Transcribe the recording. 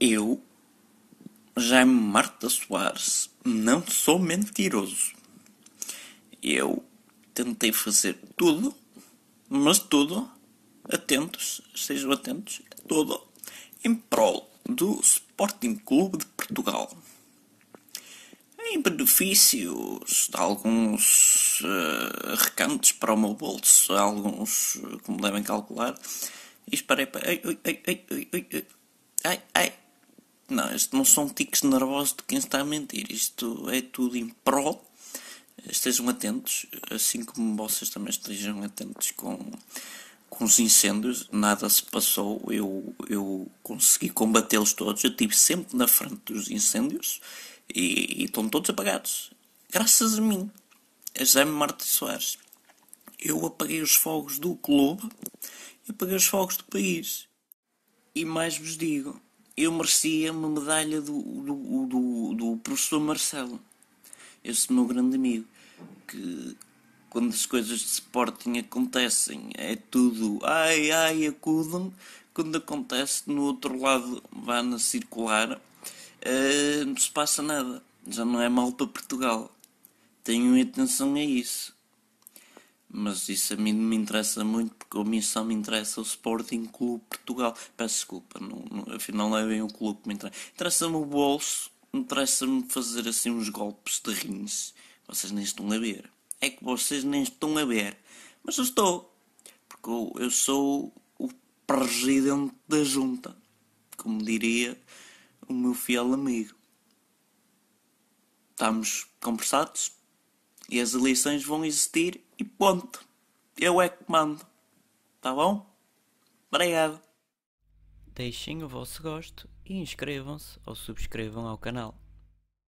Eu, Jaime Marta Soares, não sou mentiroso. Eu tentei fazer tudo, mas tudo, atentos, sejam atentos, tudo em prol do Sporting Clube de Portugal. Em benefícios de alguns uh, recantos para o meu bolso, alguns, como devem calcular, e esperei para. Ai, ai, ai, ai, ai, ai, ai. Não, isto não são tiques nervosos de quem está a mentir. Isto é tudo em prol. Estejam atentos, assim como vocês também estejam atentos com, com os incêndios. Nada se passou, eu, eu consegui combatê-los todos. Eu estive sempre na frente dos incêndios e, e estão todos apagados. Graças a mim, a Jaime Marta Soares. Eu apaguei os fogos do clube apaguei os fogos do país. E mais vos digo, eu merecia uma medalha do, do, do, do professor Marcelo, esse meu grande amigo, que quando as coisas de Sporting acontecem é tudo ai ai acudam, quando acontece no outro lado vá na circular uh, não se passa nada, já não é mal para Portugal. Tenham atenção a isso mas isso a mim não me interessa muito porque a mim só me interessa o Sporting Clube Portugal. Peço desculpa, não, não, afinal não é bem o clube que me interessa. Interessa-me o bolso, interessa-me fazer assim uns golpes de rins. Vocês nem estão a ver. É que vocês nem estão a ver. Mas eu estou. Porque eu, eu sou o presidente da junta. Como diria o meu fiel amigo. Estamos conversados? E as eleições vão existir e ponto. Eu é que mando. Tá bom? Obrigado. Deixem o vosso gosto e inscrevam-se ou subscrevam ao canal.